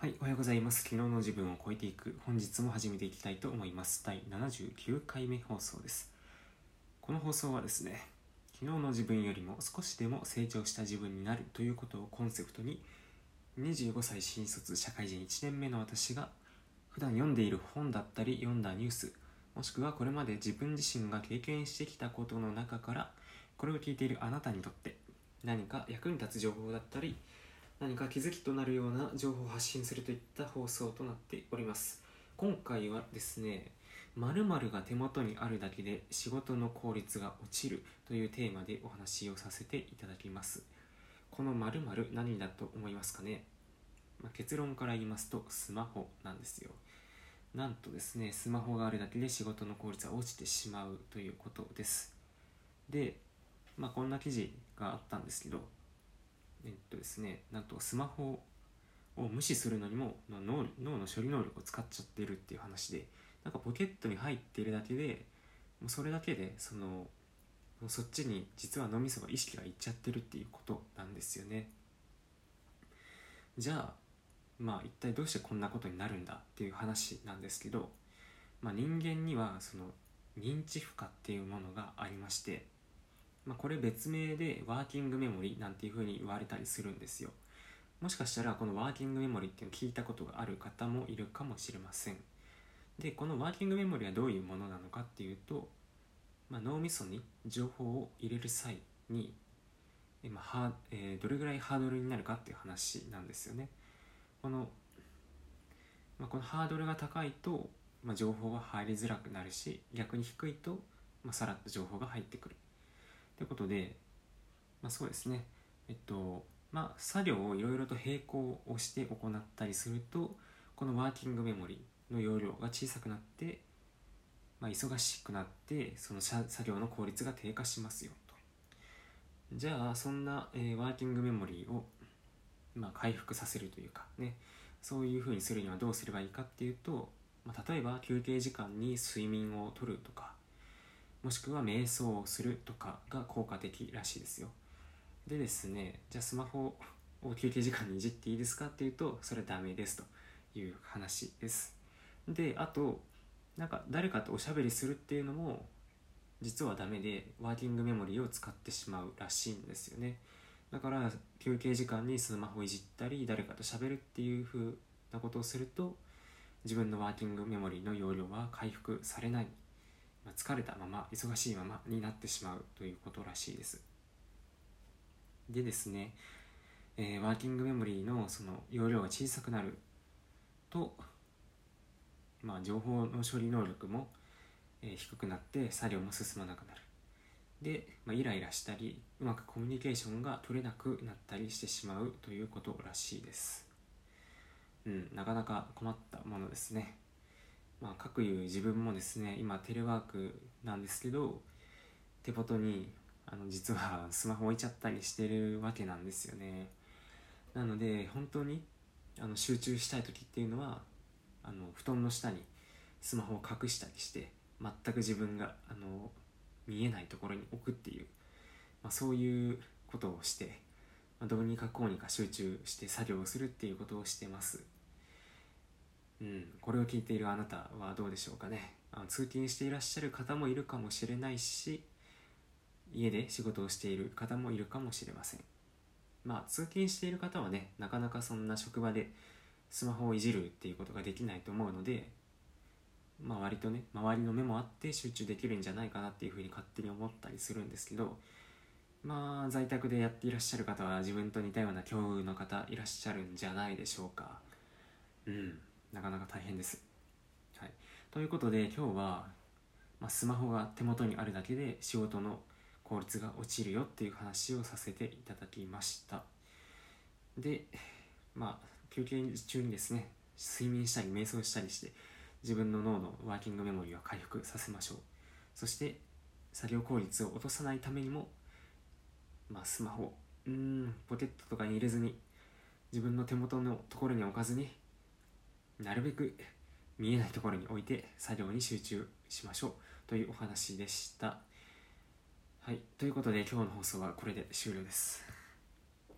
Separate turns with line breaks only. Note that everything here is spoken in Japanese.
はい、おはようございます。昨日の自分を超えていく、本日も始めていきたいと思います。第79回目放送です。この放送はですね、昨日の自分よりも少しでも成長した自分になるということをコンセプトに、25歳新卒社会人1年目の私が、普段読んでいる本だったり読んだニュース、もしくはこれまで自分自身が経験してきたことの中から、これを聞いているあなたにとって、何か役に立つ情報だったり、何か気づきとなるような情報を発信するといった放送となっております。今回はですね〇〇が手元にあるだけで仕事の効率が落ちるというテーマでお話をさせていただきます。この〇〇何だと思いますかね、まあ、結論から言いますとスマホなんですよ。なんとですねスマホがあるだけで仕事の効率が落ちてしまうということです。でまあこんな記事があったんですけどえっとですね、なんとスマホを無視するのにも脳脳の処理能力を使っちゃってるっていう話でなんかポケットに入っているだけでもうそれだけでそのそっちに実は脳みそが意識がいっちゃってるっていうことなんですよね。じゃあまあ一体どうしてこんなことになるんだっていう話なんですけど、まあ、人間にはその認知負荷っていうものがありましてまあ、これ別名でワーキングメモリなんていうふうに言われたりするんですよ。もしかしたらこのワーキングメモリっていうのを聞いたことがある方もいるかもしれません。でこのワーキングメモリはどういうものなのかっていうと、まあ、脳みそに情報を入れる際に、まあはえー、どれぐらいハードルになるかっていう話なんですよね。この,、まあ、このハードルが高いと、まあ、情報が入りづらくなるし逆に低いと、まあ、さらっと情報が入ってくる。ということで、まあ、そうですね、えっと、まあ、作業をいろいろと並行をして行ったりすると、このワーキングメモリの容量が小さくなって、まあ、忙しくなって、その作業の効率が低下しますよと。じゃあ、そんな、えー、ワーキングメモリを、まあ、回復させるというかね、そういうふうにするにはどうすればいいかっていうと、まあ、例えば休憩時間に睡眠をとるとか、もしくは瞑想をするとかが効果的らしいですよ。でですねじゃあスマホを休憩時間にいじっていいですかっていうとそれはダメですという話です。であとなんか誰かとおしゃべりするっていうのも実はダメでワーキングメモリーを使ってしまうらしいんですよね。だから休憩時間にスマホいじったり誰かとしゃべるっていう風なことをすると自分のワーキングメモリーの容量は回復されない。疲れたまま忙しいままになってしまうということらしいです。でですね、えー、ワーキングメモリーのその容量が小さくなると、まあ、情報の処理能力も、え、低くなって作業も進まなくなる。で、まあ、イライラしたりうまくコミュニケーションが取れなくなったりしてしまうということらしいです。うんなかなか困ったものですね。まあ、各いう自分もですね今テレワークなんですけど手元にあの実は スマホ置いちゃったりしてるわけなんですよね。なので本当にあの集中したい時っていうのはあの布団の下にスマホを隠したりして全く自分があの見えないところに置くっていう、まあ、そういうことをして、まあ、どうにかこうにか集中して作業をするっていうことをしてます。うん、これを聞いているあなたはどうでしょうかね。あの通勤していらっしゃる方もいるかもしれないし家で仕事をしている方もいるかもしれません。まあ通勤している方はねなかなかそんな職場でスマホをいじるっていうことができないと思うのでまあ割とね周りの目もあって集中できるんじゃないかなっていうふうに勝手に思ったりするんですけどまあ在宅でやっていらっしゃる方は自分と似たような境遇の方いらっしゃるんじゃないでしょうか。うん。なかなか大変です。はい、ということで今日は、まあ、スマホが手元にあるだけで仕事の効率が落ちるよっていう話をさせていただきました。で、まあ休憩中にですね睡眠したり瞑想したりして自分の脳のワーキングメモリーを回復させましょう。そして作業効率を落とさないためにも、まあ、スマホうんポケットとかに入れずに自分の手元のところに置かずになるべく見えないところに置いて作業に集中しましょうというお話でした。はい、ということで今日の放送はこれで終了です。